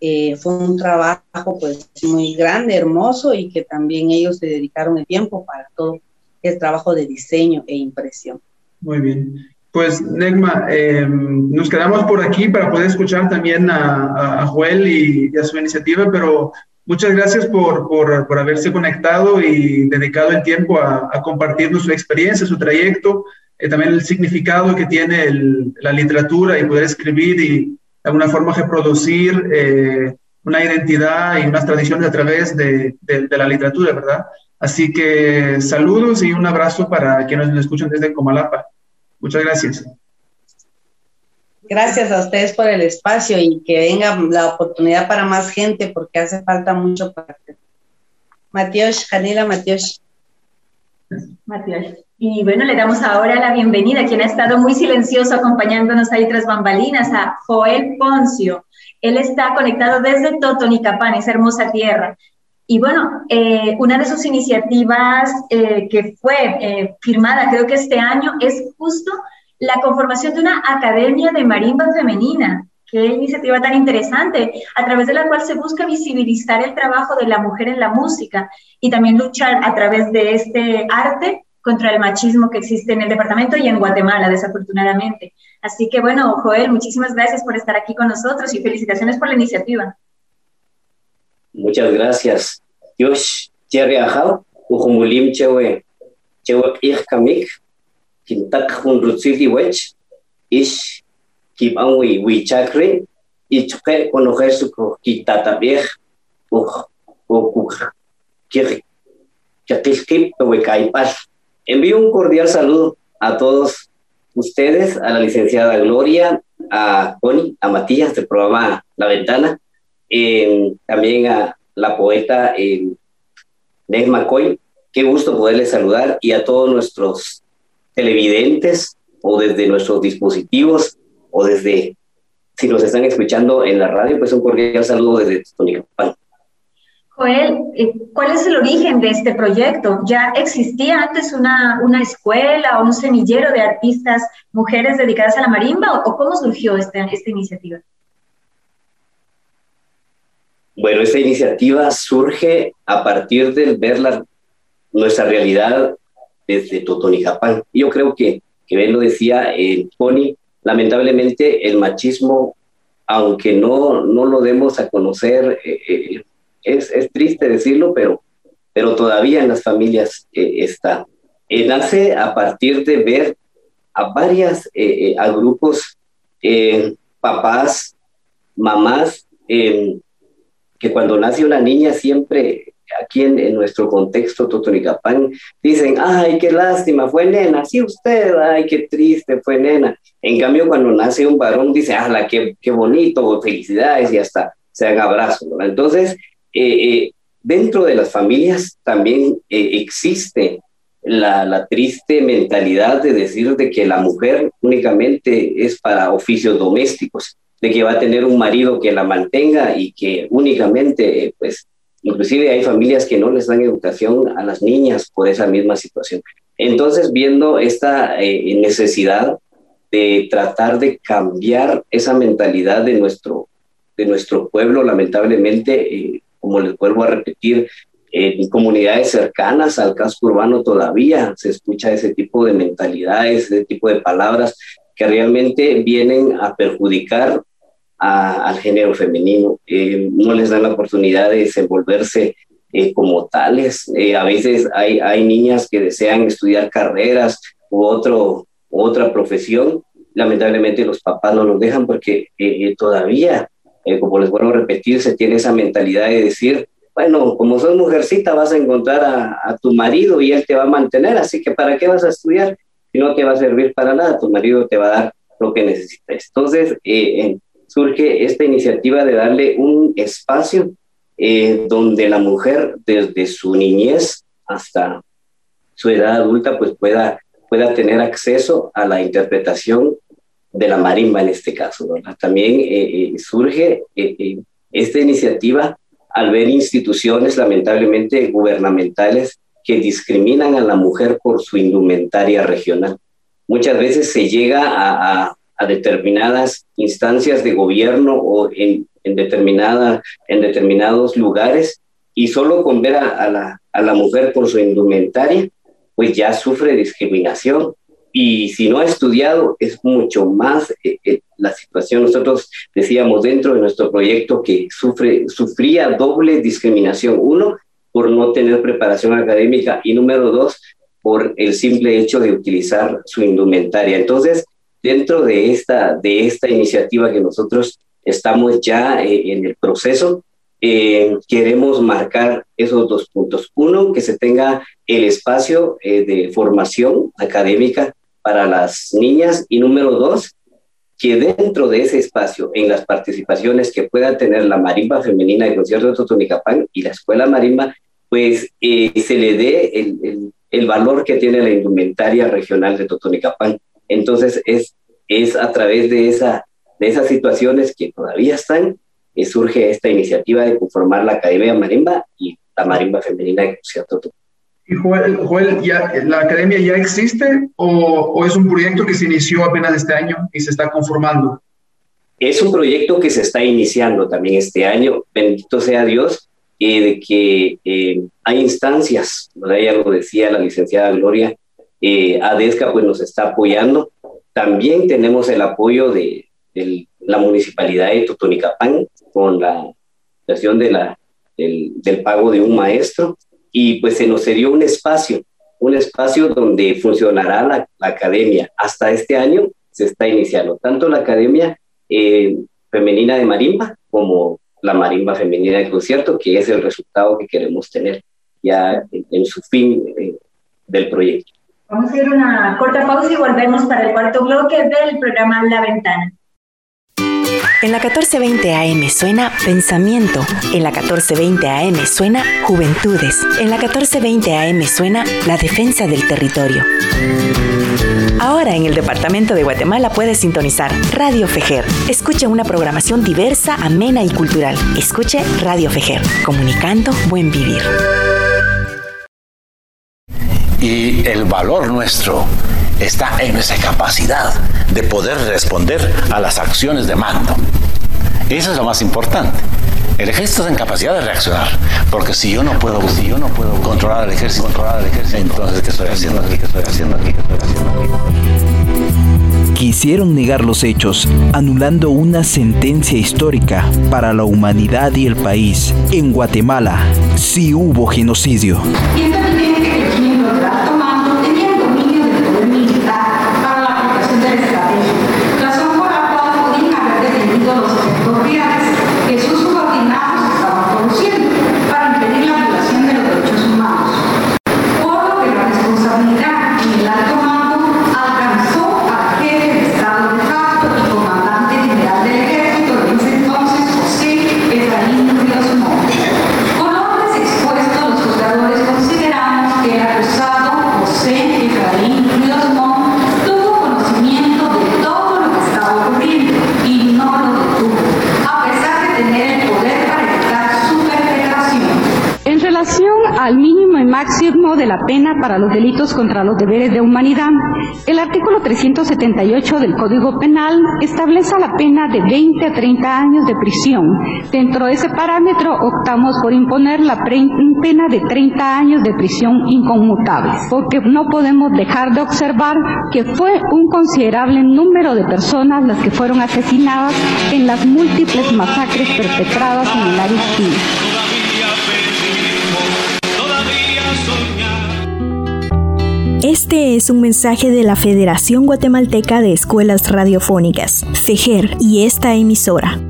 eh, fue un trabajo pues muy grande, hermoso y que también ellos se dedicaron el tiempo para todo el trabajo de diseño e impresión. Muy bien. Pues, Negma, eh, nos quedamos por aquí para poder escuchar también a, a Joel y, y, a su iniciativa, pero muchas gracias por, por, por haberse conectado y dedicado el tiempo a, a, compartirnos su experiencia, su trayecto eh, también el significado que tiene la literatura y poder escribir y de alguna forma reproducir eh, una identidad y unas tradiciones a través de, la literatura, ¿verdad? Así que saludos y un abrazo para quienes nos escuchan desde Comalapa. Muchas gracias. Gracias a ustedes por el espacio y que venga la oportunidad para más gente porque hace falta mucho para Matías, Janila Matías. Matías. Y bueno, le damos ahora la bienvenida a quien ha estado muy silencioso acompañándonos ahí tras bambalinas, a Joel Poncio. Él está conectado desde Totonicapán, esa hermosa tierra. Y bueno, eh, una de sus iniciativas eh, que fue eh, firmada creo que este año es justo la conformación de una academia de marimba femenina. Qué iniciativa tan interesante, a través de la cual se busca visibilizar el trabajo de la mujer en la música y también luchar a través de este arte contra el machismo que existe en el departamento y en Guatemala, desafortunadamente. Así que bueno, Joel, muchísimas gracias por estar aquí con nosotros y felicitaciones por la iniciativa. Muchas gracias. Yosh, Thierry Ajao, Ujumulim Chewe, Chewe Kamik, Kintak Hun Rutsiti Wech, Ish, Kip Anwi Wichakre, Ichuke Konojesu Kitatabiej, Uj, Uj, Kir, Kip, Wekaipal. Envío un cordial saludo a todos ustedes, a la licenciada Gloria, a Connie, a Matías del programa La Ventana, también a la poeta eh, McCoy. Qué gusto poderles saludar y a todos nuestros televidentes o desde nuestros dispositivos o desde, si nos están escuchando en la radio, pues un cordial saludo desde Tonicapán. Joel, eh, ¿cuál es el origen de este proyecto? ¿Ya existía antes una, una escuela o un semillero de artistas mujeres dedicadas a la marimba o, cómo surgió esta, esta iniciativa? Bueno, esta iniciativa surge a partir de ver la, nuestra realidad desde Totonijapán. Yo creo que, que bien lo decía el Pony, lamentablemente el machismo, aunque no, no lo demos a conocer, eh, eh, es, es, triste decirlo, pero, pero todavía en las familias eh, está. nace a partir de ver a varias, a grupos, papás, mamás, que cuando nace una niña siempre aquí en, nuestro contexto Totonicapán dicen, ay, qué lástima, fue nena, sí usted, ay, qué triste, fue nena. En cambio, cuando nace un varón, dice, ah, qué, qué bonito, felicidades y hasta se dan abrazos. Entonces, eh, eh, dentro de las familias también eh, existe la, la, triste mentalidad de decir de que la mujer únicamente es para oficios domésticos de que va a tener un marido que la mantenga y que únicamente, pues, inclusive hay familias que no les dan educación a las niñas por esa misma situación. Entonces, viendo esta eh, necesidad de tratar de cambiar esa mentalidad de nuestro, de nuestro pueblo, lamentablemente, eh, como les vuelvo a repetir, en comunidades cercanas al casco urbano todavía se escucha ese tipo de mentalidades, ese tipo de palabras que realmente vienen a perjudicar al género femenino. Eh, no les dan la oportunidad de desenvolverse eh, como tales. Eh, a veces hay, hay niñas que desean estudiar carreras u otro, otra profesión. Lamentablemente los papás no los dejan porque todavía, como les vuelvo a repetir, se tiene esa mentalidad de decir, bueno, como sos mujercita vas a encontrar a tu marido y él te va a mantener, así que ¿para qué vas a estudiar? Y no te va a servir para nada, tu marido te va a dar lo que necesitas. Entonces, eh, surge esta iniciativa de darle un espacio eh, donde la mujer, desde su niñez hasta su edad adulta, pues pueda, pueda tener acceso a la interpretación de la marimba en este caso. También eh, surge esta iniciativa al ver instituciones lamentablemente gubernamentales que discriminan a la mujer por su indumentaria regional. Muchas veces se llega a, determinadas instancias de gobierno o en, determinada, en determinados lugares y solo con ver a, la, a la mujer por su indumentaria, pues ya sufre discriminación. Y si no ha estudiado, es mucho más eh, eh, la situación. Nosotros decíamos dentro de nuestro proyecto que sufre, sufría doble discriminación. Uno, por no tener preparación académica y número dos, por el simple hecho de utilizar su indumentaria. Entonces, dentro de esta, de esta iniciativa que nosotros estamos ya eh, en el proceso, eh, queremos marcar esos dos puntos. Uno, que se tenga el espacio eh, de formación académica para las niñas y número dos, que dentro de ese espacio, en las participaciones que pueda tener la marimba femenina de concierto de Totonicapán y la escuela marimba, pues se le dé el, el, el, valor que tiene la indumentaria regional de Totonicapán. Entonces es, es a través de, esa, de esas situaciones que todavía están surge esta iniciativa de conformar la Academia Marimba y la Marimba Femenina de Concierto. ¿Y Joel, ya, la academia ya existe o, o, es un proyecto que se inició apenas este año y se está conformando? Es un proyecto que se está iniciando también este año. Bendito sea Dios eh, de que eh, hay instancias, ¿verdad? ya lo decía la licenciada Gloria, eh, ADESCA pues nos está apoyando. También tenemos el apoyo de, la municipalidad de Totonicapán con la creación de la, del, pago de un maestro y pues se nos dio un espacio, un espacio donde funcionará la, la academia. Hasta este año se está iniciando tanto la academia eh, femenina de marimba como la marimba femenina de concierto, que es el resultado que queremos tener ya en, en su fin eh, del proyecto. Vamos a ir una corta pausa y volvemos para el cuarto bloque del programa La Ventana. En la 1420 AM suena Pensamiento. En la 1420 AM suena Juventudes. En la 1420 AM suena La Defensa del Territorio. Ahora en el Departamento de Guatemala puedes sintonizar Radio Fejer. Escuche una programación diversa, amena y cultural. Escuche Radio Fejer, comunicando buen vivir. Y el valor nuestro está en nuestra capacidad de poder responder a las acciones de mando. Eso es lo más importante. El ejército está en capacidad de reaccionar, porque si yo no puedo, si yo no puedo controlar al ejército, controlar al ejército, entonces qué estoy haciendo aquí, qué estoy haciendo aquí, qué estoy haciendo aquí. Quisieron negar los hechos, anulando una sentencia histórica para la humanidad y el país. En Guatemala sí hubo genocidio. máximo la pena para los delitos contra los deberes de humanidad. El artículo 378 del Código Penal establece la pena de 20 a 30 años de prisión. Dentro de ese parámetro optamos por imponer la pena de 30 años de prisión inconmutable, porque no podemos dejar de observar que fue un considerable número de personas las que fueron asesinadas en las múltiples masacres perpetradas en el área Este es un mensaje de la Federación Guatemalteca de Escuelas Radiofónicas, FEGER, y esta emisora.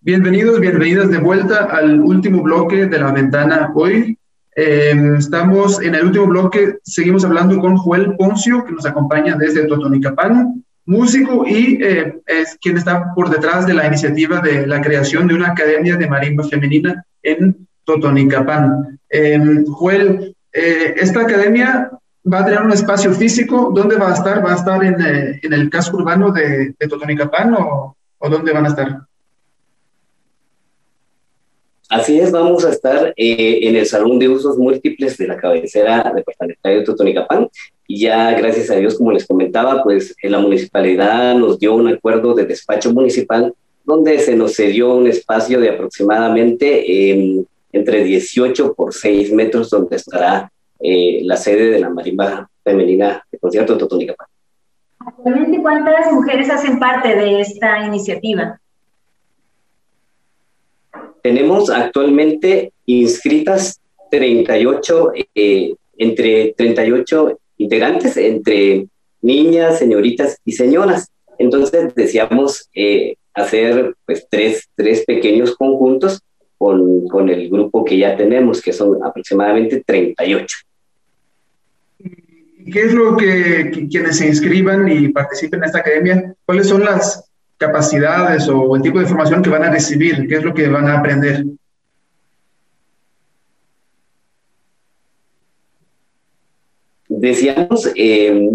Bienvenidos, bienvenidas de vuelta al último bloque de la ventana hoy. Eh, estamos en el último bloque, seguimos hablando con Joel Poncio, que nos acompaña desde Totonicapán, músico y eh, es quien está por detrás de la iniciativa de la creación de una academia de marimba femenina en Totonicapán. Eh, Joel, eh, esta academia va a tener un espacio físico. ¿Dónde va a estar? ¿Va a estar en, eh, el casco urbano de, de Totonicapán o, dónde van a estar? Así es, vamos a estar eh, en el Salón de Usos Múltiples de la cabecera departamental de Totonicapán. Y ya, gracias a Dios, como les comentaba, pues la municipalidad nos dio un acuerdo de despacho municipal donde se nos cedió un espacio de aproximadamente eh, entre 18 por 6 metros, donde estará eh, la sede de la marimba femenina de concierto de Totonicapán. Actualmente, ¿cuántas mujeres hacen parte de esta iniciativa? Tenemos actualmente inscritas 38 eh, entre 38 integrantes, entre niñas, señoritas y señoras. Entonces deseamos eh, hacer pues, tres, tres pequeños conjuntos con, con, el grupo que ya tenemos, que son aproximadamente 38. ¿Qué es lo que quienes se inscriban y participen en esta academia, cuáles son las capacidades o el tipo de formación que van a recibir? ¿Qué es lo que van a aprender? Deseamos, eh,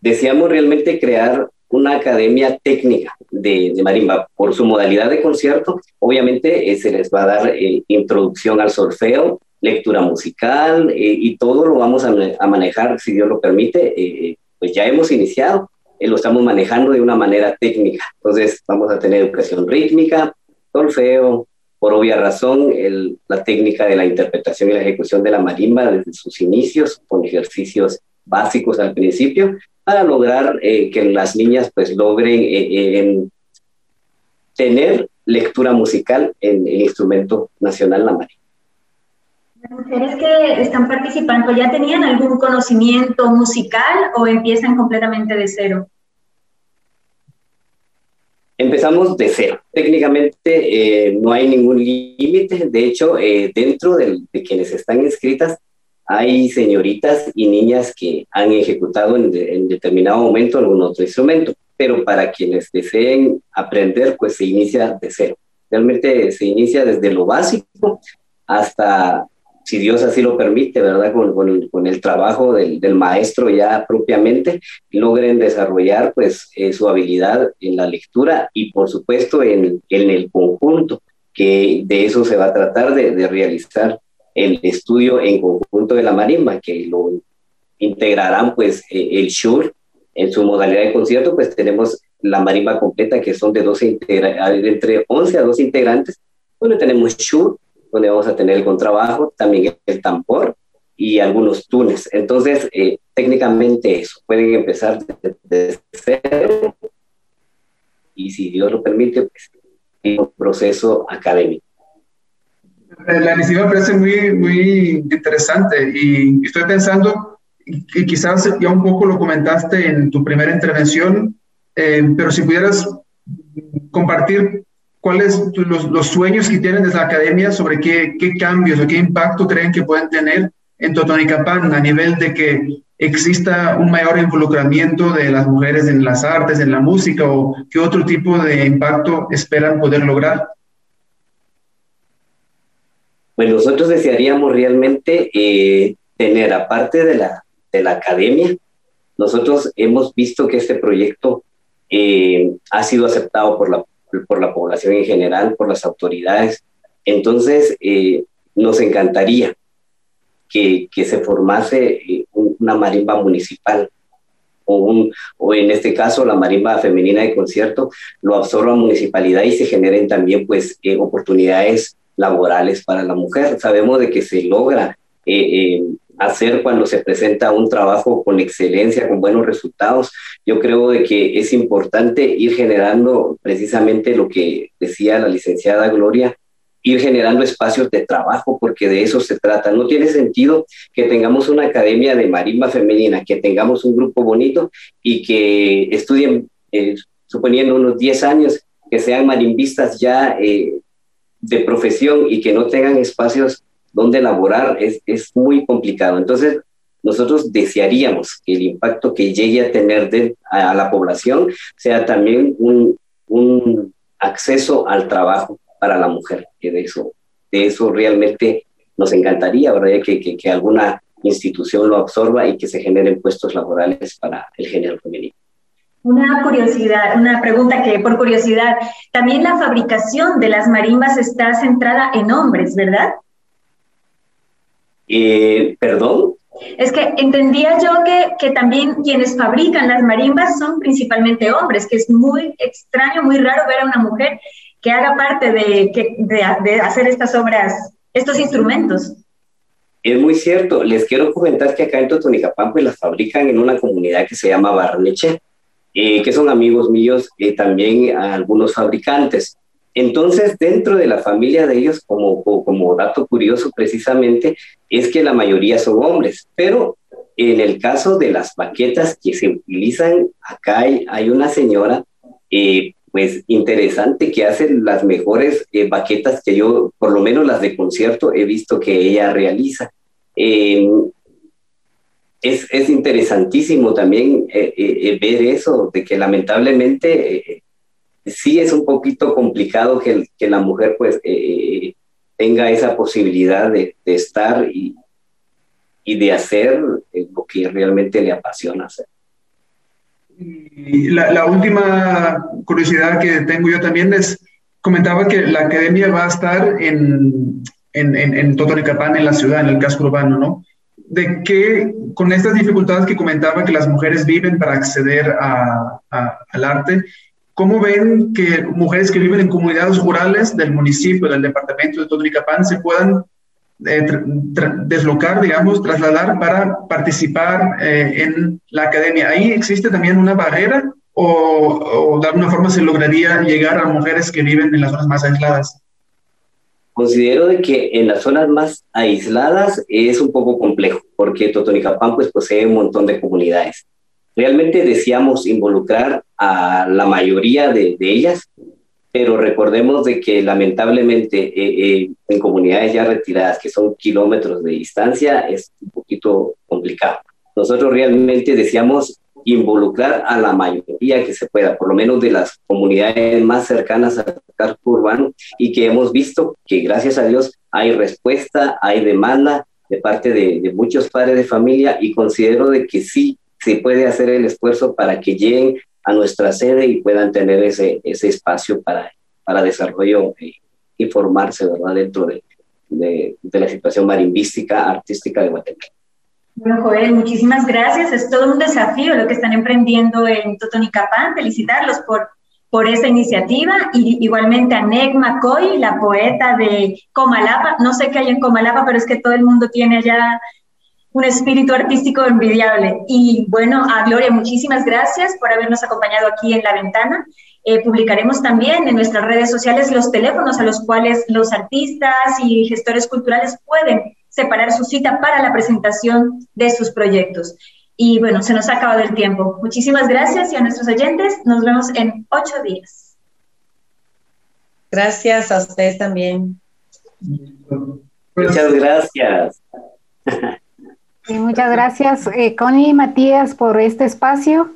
deseamos realmente crear una academia técnica de, marimba. Por su modalidad de concierto, obviamente eh, se les va a dar eh, introducción al solfeo, lectura musical eh, y todo lo vamos a, manejar, si Dios lo permite. pues ya hemos iniciado, lo estamos manejando de una manera técnica. Entonces vamos a tener educación rítmica, solfeo, por obvia razón, la técnica de la interpretación y la ejecución de la marimba desde sus inicios, con ejercicios básicos al principio, para lograr eh, que las niñas pues logren eh, eh, tener lectura musical en el instrumento nacional la marimba. ¿Las mujeres que están participando ya tenían algún conocimiento musical o empiezan completamente de cero? Empezamos de cero. Técnicamente no hay ningún límite. De hecho, dentro de quienes están inscritas, hay señoritas y niñas que han ejecutado en, determinado momento algún otro instrumento, pero para quienes deseen aprender, pues se inicia de cero. Realmente se inicia desde lo básico hasta, si Dios así lo permite, ¿verdad? Con, el, trabajo del, maestro ya propiamente, logren desarrollar pues eh, su habilidad en la lectura y por supuesto en, el conjunto, que de eso se va a tratar de, de realizar el estudio en conjunto de la marimba, que lo integrarán pues eh, el SHUR en su modalidad de concierto, pues tenemos la marimba completa que son de 12 entre 11 a 12 integrantes, donde tenemos SHUR, donde vamos a tener el contrabajo, también el tambor y algunos tunes. Entonces, eh, técnicamente eso, pueden empezar desde cero y si Dios lo permite, pues, un proceso académico. La iniciativa me parece muy, muy interesante y estoy pensando, y quizás ya un poco lo comentaste en tu primera intervención, eh, pero si pudieras compartir cuáles los, los sueños que tienen desde la academia sobre qué, qué cambios o qué impacto creen que pueden tener en Totonicapán a nivel de que exista un mayor involucramiento de las mujeres en las artes, en la música o qué otro tipo de impacto esperan poder lograr? Pues nosotros desearíamos realmente eh, tener, aparte de la, de la academia, nosotros hemos visto que este proyecto eh, ha sido aceptado por la, por la población en general, por las autoridades. Entonces, eh, nos encantaría que, que se formase una marimba municipal o, un, o en este caso la marimba femenina de concierto lo absorba municipalidad y se generen también pues oportunidades laborales para la mujer. Sabemos de que se logra eh, eh, hacer cuando se presenta un trabajo con excelencia, con buenos resultados. Yo creo de que es importante ir generando precisamente lo que decía la licenciada Gloria, ir generando espacios de trabajo, porque de eso se trata. No tiene sentido que tengamos una academia de marimba femenina, que tengamos un grupo bonito y que estudien, eh, suponiendo unos 10 años, que sean marimbistas ya de profesión y que no tengan espacios donde laborar es, es muy complicado. Entonces, nosotros desearíamos que el impacto que llegue a tener de, a, la población sea también un, un, acceso al trabajo para la mujer, que de eso, de eso realmente nos encantaría, ¿verdad? Que, que, que alguna institución lo absorba y que se generen puestos laborales para el género femenino. Una curiosidad, una pregunta que por curiosidad, también la fabricación de las marimbas está centrada en hombres, ¿verdad? Eh, Perdón. Es que entendía yo que, que, también quienes fabrican las marimbas son principalmente hombres, que es muy extraño, muy raro ver a una mujer que haga parte de, de, de hacer estas obras, estos instrumentos. Es muy cierto. Les quiero comentar que acá en Totonicapán pues las fabrican en una comunidad que se llama Barneche eh, que son amigos míos, y también algunos fabricantes. Entonces, dentro de la familia de ellos, como, como dato curioso precisamente, es que la mayoría son hombres, pero en el caso de las baquetas que se utilizan, acá hay, una señora, eh, pues interesante, que hace las mejores eh, baquetas que yo, por lo menos las de concierto, he visto que ella realiza. Em, es, es, interesantísimo también eh, ver eso, de que lamentablemente sí es un poquito complicado que, que la mujer pues tenga esa posibilidad de, estar y, y de hacer eh, lo que realmente le apasiona hacer. Y la, última curiosidad que tengo yo también es, comentaba que la academia va a estar en, en, en, en en la ciudad, en el casco urbano, ¿no? De que con estas dificultades que comentaba que las mujeres viven para acceder al arte, ¿cómo ven que mujeres que viven en comunidades rurales del municipio, del departamento de Totonicapán, se puedan eh, deslocar, digamos, trasladar para participar eh, en la academia. ¿Ahí existe también una barrera o, de alguna forma se lograría llegar a mujeres que viven en las zonas más aisladas? Considero de que en las zonas más aisladas es un poco complejo, porque Totonicapán pues posee un montón de comunidades. Realmente deseamos involucrar a la mayoría de, ellas, pero recordemos de que lamentablemente eh, eh, en comunidades ya retiradas, que son kilómetros de distancia, es un poquito complicado. Nosotros realmente deseamos involucrar a la mayoría que se pueda, por lo menos de las comunidades más cercanas al casco urbano, y que hemos visto que gracias a Dios hay respuesta, hay demanda de parte de, de muchos padres de familia, y considero de que sí se puede hacer el esfuerzo para que lleguen a nuestra sede y puedan tener ese, ese espacio para, para desarrollo y formarse ¿verdad? dentro de, de, la situación marimbística, artística de Guatemala. Bueno, Joel, muchísimas gracias. Es todo un desafío lo que están emprendiendo en Totonicapán. Felicitarlos por, por esta iniciativa. Y igualmente a Negma Coy, la poeta de Comalapa. No sé qué hay en Comalapa, pero es que todo el mundo tiene allá un espíritu artístico envidiable. Y bueno, a Gloria, muchísimas gracias por habernos acompañado aquí en La Ventana. Eh, publicaremos también en nuestras redes sociales los teléfonos a los cuales los artistas y gestores culturales pueden separar su cita para la presentación de sus proyectos. Y bueno, se nos ha acabado el tiempo. Muchísimas gracias y a nuestros oyentes nos vemos en ocho días. Gracias a ustedes también. Muchas gracias. muchas gracias, eh, Connie y Matías, por este espacio.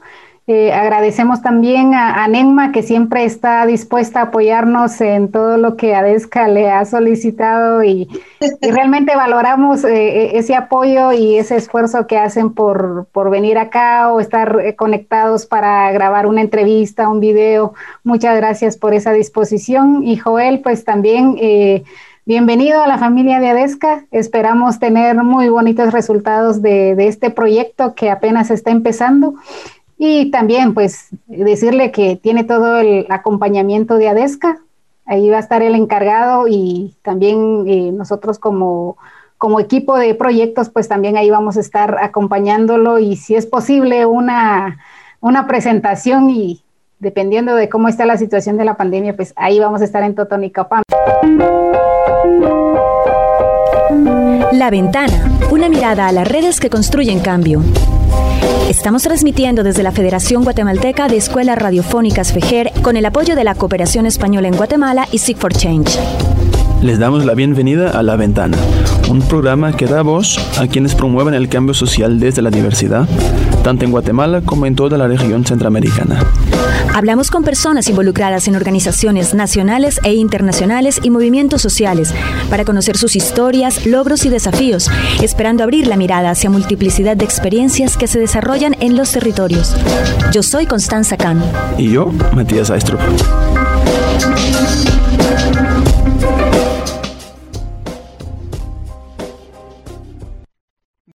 Eh, agradecemos también a, a, Nenma, que siempre está dispuesta a apoyarnos en todo lo que ADESCA le ha solicitado y, (laughs) realmente valoramos eh, e, ese apoyo y ese esfuerzo que hacen por, por venir acá o estar conectados para grabar una entrevista, un video. Muchas gracias por esa disposición. Y Joel, pues también Bienvenido a la familia de ADESCA. Esperamos tener muy bonitos resultados de, este proyecto que apenas está empezando. Y también, pues, decirle que tiene todo el acompañamiento de ADESCA. Ahí va a estar el encargado y también eh, nosotros como, como equipo de proyectos, pues también ahí vamos a estar acompañándolo y si es posible una, una presentación y dependiendo de cómo está la situación de la pandemia, pues ahí vamos a estar en Totonicapán. La Ventana, una mirada a las redes que construyen cambio. Estamos transmitiendo desde la Federación Guatemalteca de Escuelas Radiofónicas FEJER con el apoyo de la Cooperación Española en Guatemala y Seek for Change. Les damos la bienvenida a La Ventana, un programa que da voz a quienes promueven el cambio social desde la diversidad, tanto en Guatemala como en toda la región centroamericana. Hablamos con personas involucradas en organizaciones nacionales e internacionales y movimientos sociales para conocer sus historias, logros y desafíos, esperando abrir la mirada hacia multiplicidad de experiencias que se desarrollan en los territorios. Yo soy Constanza Kahn. Y yo, Matías Aistrup.